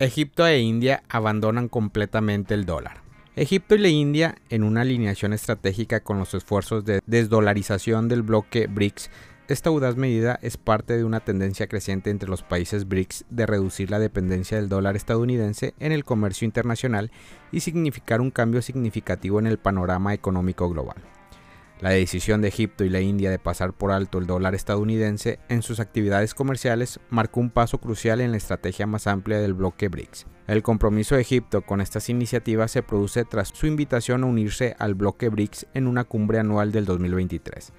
Egipto e India abandonan completamente el dólar. Egipto y la India, en una alineación estratégica con los esfuerzos de desdolarización del bloque BRICS, esta audaz medida es parte de una tendencia creciente entre los países BRICS de reducir la dependencia del dólar estadounidense en el comercio internacional y significar un cambio significativo en el panorama económico global. La decisión de Egipto y la India de pasar por alto el dólar estadounidense en sus actividades comerciales marcó un paso crucial en la estrategia más amplia del bloque BRICS. El compromiso de Egipto con estas iniciativas se produce tras su invitación a unirse al bloque BRICS en una cumbre anual del 2023.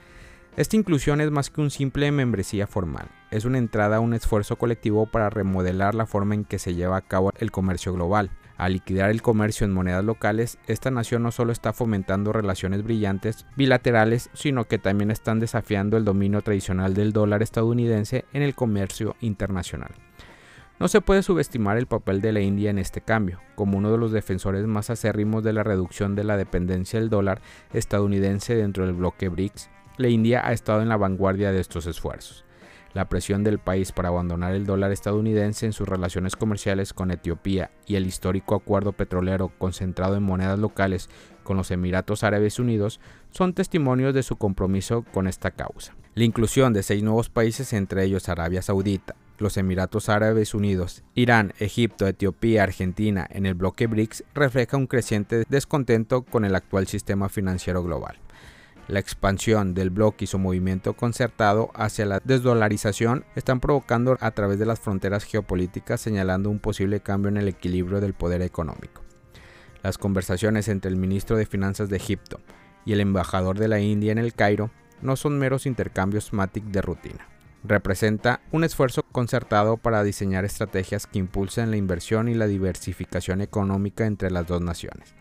Esta inclusión es más que un simple membresía formal, es una entrada a un esfuerzo colectivo para remodelar la forma en que se lleva a cabo el comercio global. Al liquidar el comercio en monedas locales, esta nación no solo está fomentando relaciones brillantes bilaterales, sino que también están desafiando el dominio tradicional del dólar estadounidense en el comercio internacional. No se puede subestimar el papel de la India en este cambio. Como uno de los defensores más acérrimos de la reducción de la dependencia del dólar estadounidense dentro del bloque BRICS, la India ha estado en la vanguardia de estos esfuerzos. La presión del país para abandonar el dólar estadounidense en sus relaciones comerciales con Etiopía y el histórico acuerdo petrolero concentrado en monedas locales con los Emiratos Árabes Unidos son testimonios de su compromiso con esta causa. La inclusión de seis nuevos países, entre ellos Arabia Saudita, los Emiratos Árabes Unidos, Irán, Egipto, Etiopía, Argentina en el bloque BRICS refleja un creciente descontento con el actual sistema financiero global. La expansión del bloque y su movimiento concertado hacia la desdolarización están provocando a través de las fronteras geopolíticas señalando un posible cambio en el equilibrio del poder económico. Las conversaciones entre el ministro de Finanzas de Egipto y el embajador de la India en el Cairo no son meros intercambios MATIC de rutina. Representa un esfuerzo concertado para diseñar estrategias que impulsen la inversión y la diversificación económica entre las dos naciones.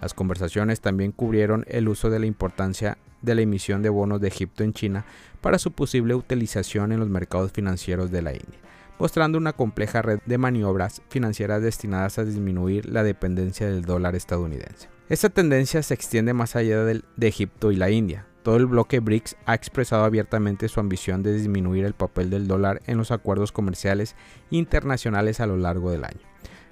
Las conversaciones también cubrieron el uso de la importancia de la emisión de bonos de Egipto en China para su posible utilización en los mercados financieros de la India, mostrando una compleja red de maniobras financieras destinadas a disminuir la dependencia del dólar estadounidense. Esta tendencia se extiende más allá de Egipto y la India. Todo el bloque BRICS ha expresado abiertamente su ambición de disminuir el papel del dólar en los acuerdos comerciales internacionales a lo largo del año.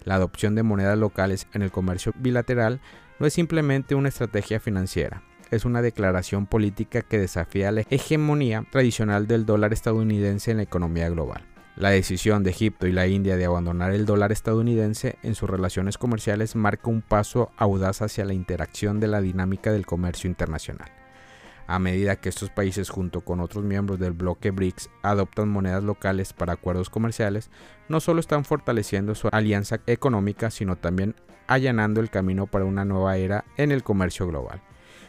La adopción de monedas locales en el comercio bilateral no es simplemente una estrategia financiera, es una declaración política que desafía la hegemonía tradicional del dólar estadounidense en la economía global. La decisión de Egipto y la India de abandonar el dólar estadounidense en sus relaciones comerciales marca un paso audaz hacia la interacción de la dinámica del comercio internacional. A medida que estos países junto con otros miembros del bloque BRICS adoptan monedas locales para acuerdos comerciales, no solo están fortaleciendo su alianza económica, sino también allanando el camino para una nueva era en el comercio global.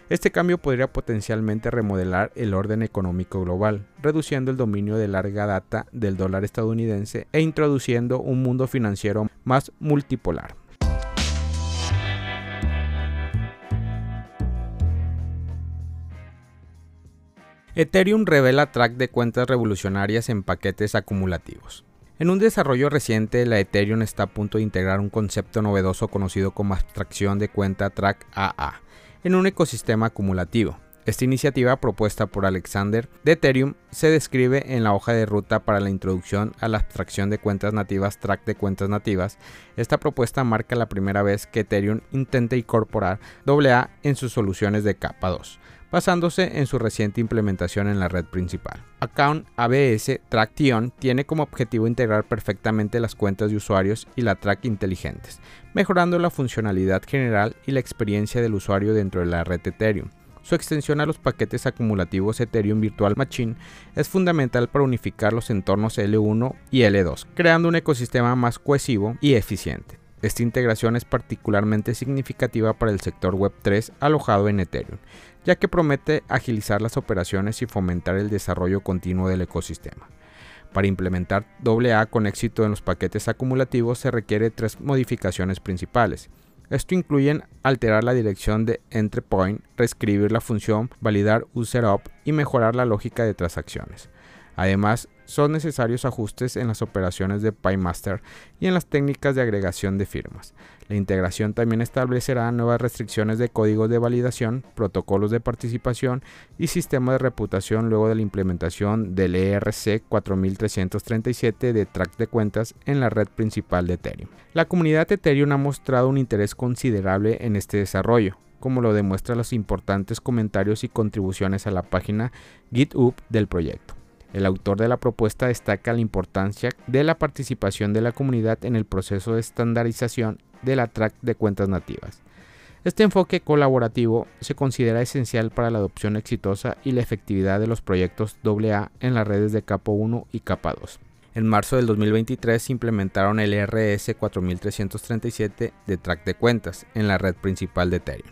Este cambio podría potencialmente remodelar el orden económico global, reduciendo el dominio de larga data del dólar estadounidense e introduciendo un mundo financiero más multipolar. Ethereum revela track de cuentas revolucionarias en paquetes acumulativos. En un desarrollo reciente, la Ethereum está a punto de integrar un concepto novedoso conocido como abstracción de cuenta track AA en un ecosistema acumulativo. Esta iniciativa propuesta por Alexander de Ethereum se describe en la hoja de ruta para la introducción a la abstracción de cuentas nativas track de cuentas nativas. Esta propuesta marca la primera vez que Ethereum intenta incorporar AA en sus soluciones de capa 2 basándose en su reciente implementación en la red principal. Account ABS Traction tiene como objetivo integrar perfectamente las cuentas de usuarios y la track inteligentes, mejorando la funcionalidad general y la experiencia del usuario dentro de la red Ethereum. Su extensión a los paquetes acumulativos Ethereum Virtual Machine es fundamental para unificar los entornos L1 y L2, creando un ecosistema más cohesivo y eficiente. Esta integración es particularmente significativa para el sector Web3 alojado en Ethereum, ya que promete agilizar las operaciones y fomentar el desarrollo continuo del ecosistema. Para implementar AA con éxito en los paquetes acumulativos se requiere tres modificaciones principales. Esto incluye alterar la dirección de entry point, reescribir la función, validar user up y mejorar la lógica de transacciones. Además, son necesarios ajustes en las operaciones de PyMaster y en las técnicas de agregación de firmas. La integración también establecerá nuevas restricciones de códigos de validación, protocolos de participación y sistemas de reputación luego de la implementación del ERC 4337 de track de cuentas en la red principal de Ethereum. La comunidad Ethereum ha mostrado un interés considerable en este desarrollo, como lo demuestran los importantes comentarios y contribuciones a la página GitHub del proyecto. El autor de la propuesta destaca la importancia de la participación de la comunidad en el proceso de estandarización de la track de cuentas nativas. Este enfoque colaborativo se considera esencial para la adopción exitosa y la efectividad de los proyectos AA en las redes de capa 1 y capa 2. En marzo del 2023 se implementaron el RS 4337 de track de cuentas en la red principal de Ethereum,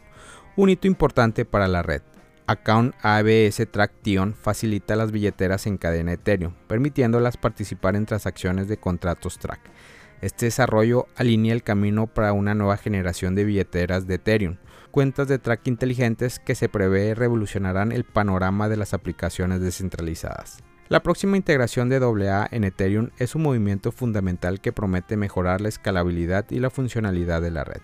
un hito importante para la red, Account ABS Traction facilita las billeteras en cadena Ethereum, permitiéndolas participar en transacciones de contratos track. Este desarrollo alinea el camino para una nueva generación de billeteras de Ethereum, cuentas de track inteligentes que se prevé revolucionarán el panorama de las aplicaciones descentralizadas. La próxima integración de AA en Ethereum es un movimiento fundamental que promete mejorar la escalabilidad y la funcionalidad de la red.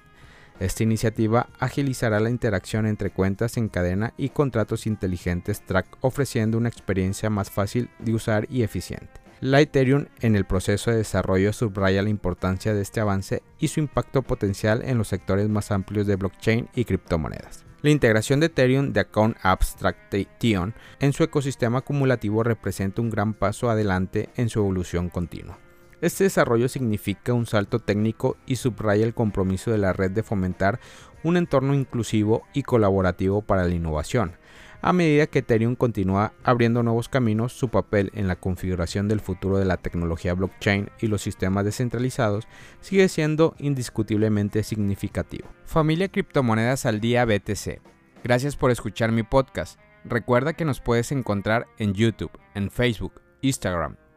Esta iniciativa agilizará la interacción entre cuentas en cadena y contratos inteligentes Track ofreciendo una experiencia más fácil de usar y eficiente. La Ethereum en el proceso de desarrollo subraya la importancia de este avance y su impacto potencial en los sectores más amplios de blockchain y criptomonedas. La integración de Ethereum de Account Abstraction en su ecosistema acumulativo representa un gran paso adelante en su evolución continua. Este desarrollo significa un salto técnico y subraya el compromiso de la red de fomentar un entorno inclusivo y colaborativo para la innovación. A medida que Ethereum continúa abriendo nuevos caminos, su papel en la configuración del futuro de la tecnología blockchain y los sistemas descentralizados sigue siendo indiscutiblemente significativo. Familia Criptomonedas al Día BTC. Gracias por escuchar mi podcast. Recuerda que nos puedes encontrar en YouTube, en Facebook, Instagram,